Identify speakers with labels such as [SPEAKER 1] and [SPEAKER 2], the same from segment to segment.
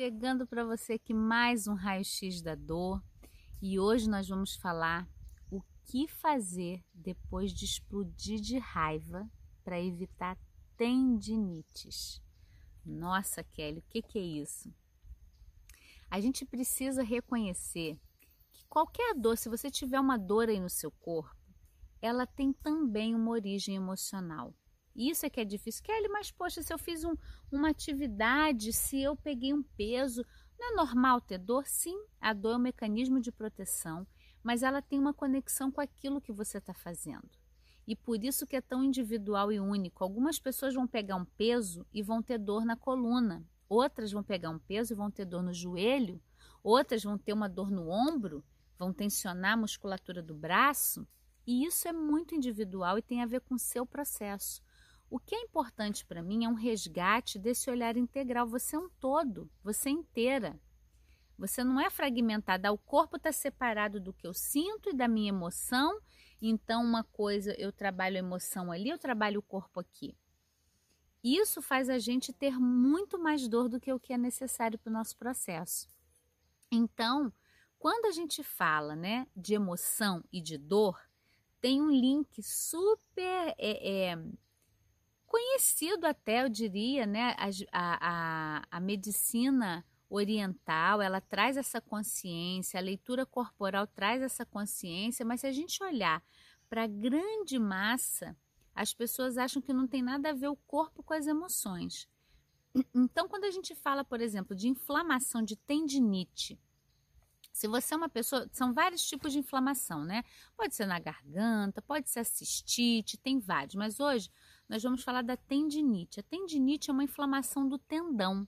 [SPEAKER 1] chegando para você aqui mais um raio-x da dor e hoje nós vamos falar o que fazer depois de explodir de raiva para evitar tendinites. Nossa, Kelly, o que, que é isso? A gente precisa reconhecer que qualquer dor, se você tiver uma dor aí no seu corpo, ela tem também uma origem emocional. Isso é que é difícil. Kelly, mas poxa, se eu fiz um, uma atividade, se eu peguei um peso, não é normal ter dor? Sim, a dor é um mecanismo de proteção, mas ela tem uma conexão com aquilo que você está fazendo. E por isso que é tão individual e único. Algumas pessoas vão pegar um peso e vão ter dor na coluna, outras vão pegar um peso e vão ter dor no joelho, outras vão ter uma dor no ombro, vão tensionar a musculatura do braço. E isso é muito individual e tem a ver com o seu processo. O que é importante para mim é um resgate desse olhar integral. Você é um todo, você é inteira. Você não é fragmentada. O corpo está separado do que eu sinto e da minha emoção. Então, uma coisa, eu trabalho a emoção ali, eu trabalho o corpo aqui. Isso faz a gente ter muito mais dor do que o que é necessário para o nosso processo. Então, quando a gente fala né, de emoção e de dor, tem um link super é, é, conhecido até, eu diria, né? A, a, a medicina oriental, ela traz essa consciência, a leitura corporal traz essa consciência, mas se a gente olhar para a grande massa, as pessoas acham que não tem nada a ver o corpo com as emoções. Então, quando a gente fala, por exemplo, de inflamação de tendinite, se você é uma pessoa, são vários tipos de inflamação, né? Pode ser na garganta, pode ser a cistite, tem vários, mas hoje nós vamos falar da tendinite. A tendinite é uma inflamação do tendão.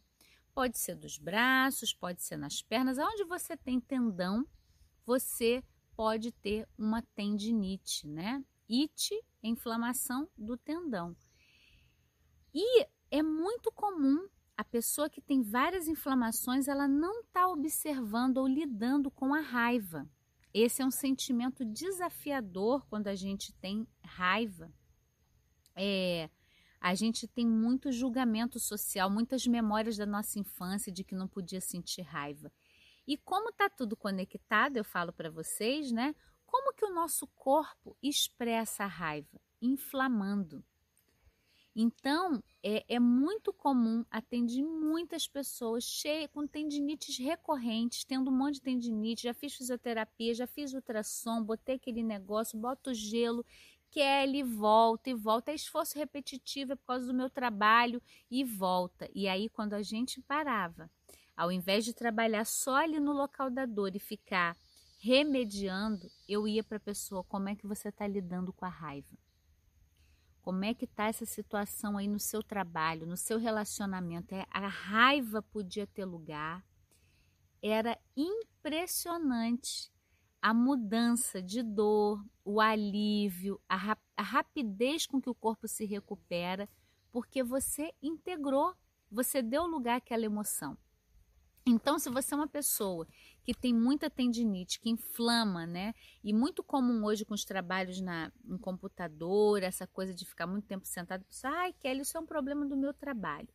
[SPEAKER 1] Pode ser dos braços, pode ser nas pernas. Aonde você tem tendão, você pode ter uma tendinite, né? Ite é inflamação do tendão. E é muito comum a pessoa que tem várias inflamações, ela não está observando ou lidando com a raiva. Esse é um sentimento desafiador quando a gente tem raiva é, a gente tem muito julgamento social, muitas memórias da nossa infância de que não podia sentir raiva. E como está tudo conectado, eu falo para vocês, né? Como que o nosso corpo expressa a raiva? Inflamando. Então, é, é muito comum, atender muitas pessoas cheias com tendinites recorrentes, tendo um monte de tendinite, já fiz fisioterapia, já fiz ultrassom, botei aquele negócio, boto gelo Kelly volta e volta, é esforço repetitivo, é por causa do meu trabalho e volta. E aí, quando a gente parava, ao invés de trabalhar só ali no local da dor e ficar remediando, eu ia para a pessoa: como é que você está lidando com a raiva? Como é que está essa situação aí no seu trabalho, no seu relacionamento? É, a raiva podia ter lugar. Era impressionante a mudança de dor, o alívio, a, a rapidez com que o corpo se recupera, porque você integrou, você deu lugar àquela emoção. Então, se você é uma pessoa que tem muita tendinite, que inflama, né? E muito comum hoje com os trabalhos na, em computador, essa coisa de ficar muito tempo sentado, ai, Kelly, isso é um problema do meu trabalho.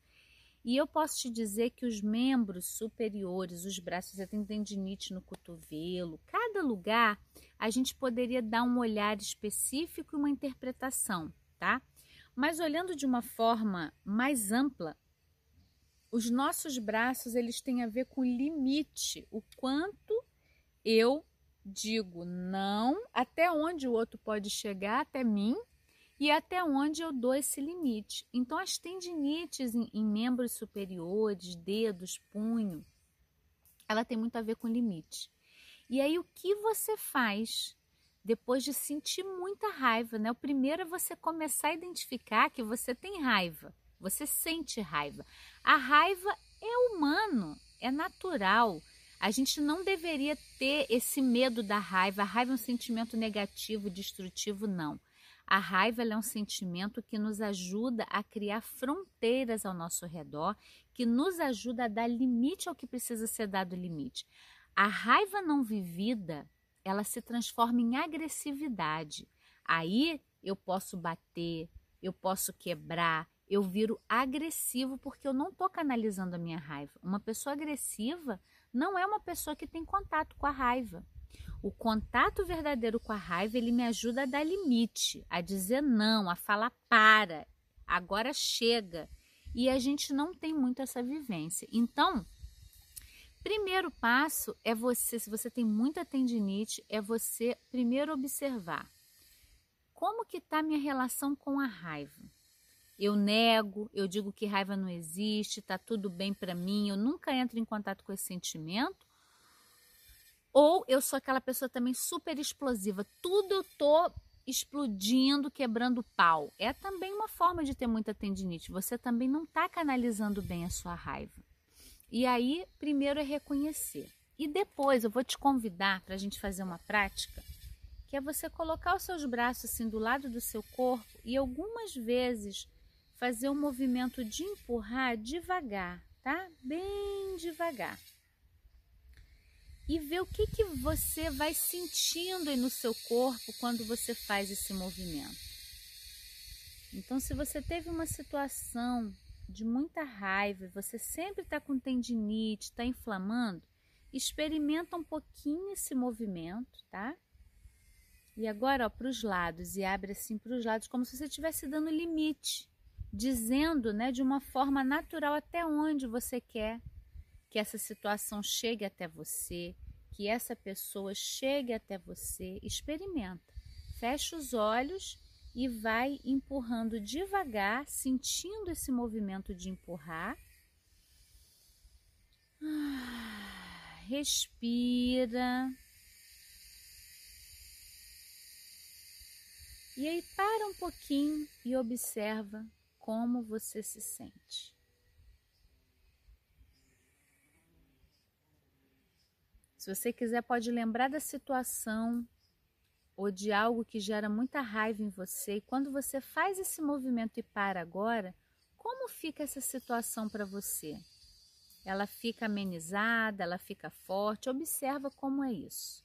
[SPEAKER 1] E eu posso te dizer que os membros superiores, os braços, você tem tendinite no cotovelo, cada lugar a gente poderia dar um olhar específico e uma interpretação, tá? Mas olhando de uma forma mais ampla, os nossos braços eles têm a ver com limite, o quanto eu digo não, até onde o outro pode chegar até mim e até onde eu dou esse limite. Então, as tendinites em, em membros superiores, dedos, punho, ela tem muito a ver com limite. E aí, o que você faz depois de sentir muita raiva, né? O primeiro é você começar a identificar que você tem raiva, você sente raiva. A raiva é humano, é natural. A gente não deveria ter esse medo da raiva. A raiva é um sentimento negativo, destrutivo, não. A raiva é um sentimento que nos ajuda a criar fronteiras ao nosso redor, que nos ajuda a dar limite ao que precisa ser dado limite. A raiva não vivida, ela se transforma em agressividade. Aí eu posso bater, eu posso quebrar, eu viro agressivo porque eu não estou canalizando a minha raiva. Uma pessoa agressiva não é uma pessoa que tem contato com a raiva. O contato verdadeiro com a raiva, ele me ajuda a dar limite, a dizer não, a falar para, agora chega. E a gente não tem muito essa vivência. Então, primeiro passo é você, se você tem muita tendinite, é você primeiro observar como que está minha relação com a raiva. Eu nego, eu digo que raiva não existe, tá tudo bem para mim, eu nunca entro em contato com esse sentimento. Ou eu sou aquela pessoa também super explosiva, tudo eu tô explodindo, quebrando pau. É também uma forma de ter muita tendinite. Você também não está canalizando bem a sua raiva. E aí, primeiro é reconhecer. E depois eu vou te convidar para a gente fazer uma prática, que é você colocar os seus braços assim do lado do seu corpo e algumas vezes fazer um movimento de empurrar devagar, tá? Bem devagar. E ver o que, que você vai sentindo aí no seu corpo quando você faz esse movimento. Então, se você teve uma situação de muita raiva, você sempre está com tendinite, está inflamando, experimenta um pouquinho esse movimento, tá? E agora, para os lados, e abre assim para os lados, como se você estivesse dando limite dizendo né, de uma forma natural até onde você quer que essa situação chegue até você, que essa pessoa chegue até você. Experimenta. Fecha os olhos e vai empurrando devagar, sentindo esse movimento de empurrar. Ah, respira. E aí para um pouquinho e observa como você se sente. Se você quiser, pode lembrar da situação ou de algo que gera muita raiva em você. E quando você faz esse movimento e para agora, como fica essa situação para você? Ela fica amenizada, ela fica forte? Observa como é isso.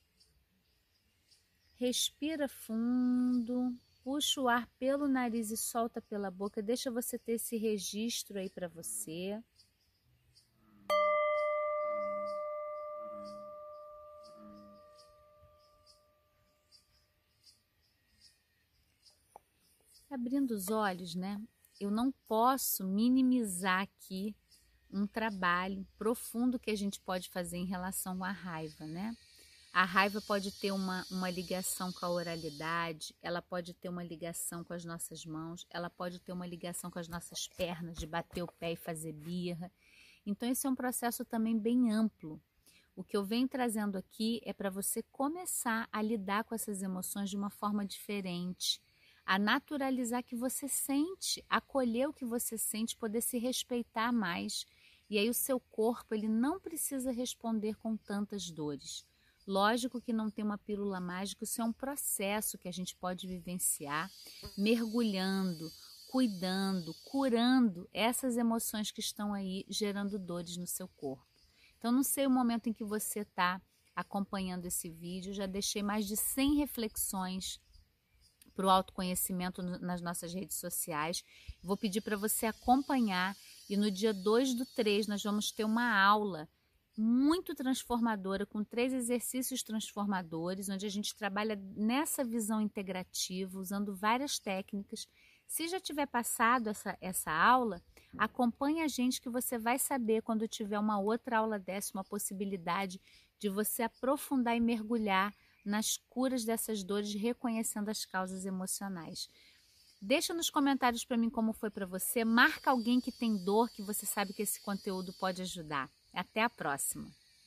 [SPEAKER 1] Respira fundo puxa o ar pelo nariz e solta pela boca. Deixa você ter esse registro aí para você. Abrindo os olhos, né? Eu não posso minimizar aqui um trabalho profundo que a gente pode fazer em relação à raiva, né? A raiva pode ter uma, uma ligação com a oralidade, ela pode ter uma ligação com as nossas mãos, ela pode ter uma ligação com as nossas pernas, de bater o pé e fazer birra. Então, esse é um processo também bem amplo. O que eu venho trazendo aqui é para você começar a lidar com essas emoções de uma forma diferente, a naturalizar que você sente, acolher o que você sente, poder se respeitar mais. E aí o seu corpo ele não precisa responder com tantas dores. Lógico que não tem uma pílula mágica, isso é um processo que a gente pode vivenciar, mergulhando, cuidando, curando essas emoções que estão aí gerando dores no seu corpo. Então, não sei o momento em que você está acompanhando esse vídeo, já deixei mais de 100 reflexões para o autoconhecimento nas nossas redes sociais. Vou pedir para você acompanhar e no dia 2 do 3 nós vamos ter uma aula muito transformadora, com três exercícios transformadores, onde a gente trabalha nessa visão integrativa, usando várias técnicas. Se já tiver passado essa, essa aula, acompanhe a gente que você vai saber quando tiver uma outra aula dessa, uma possibilidade de você aprofundar e mergulhar nas curas dessas dores, reconhecendo as causas emocionais. Deixa nos comentários para mim como foi para você. Marca alguém que tem dor, que você sabe que esse conteúdo pode ajudar. Até a próxima!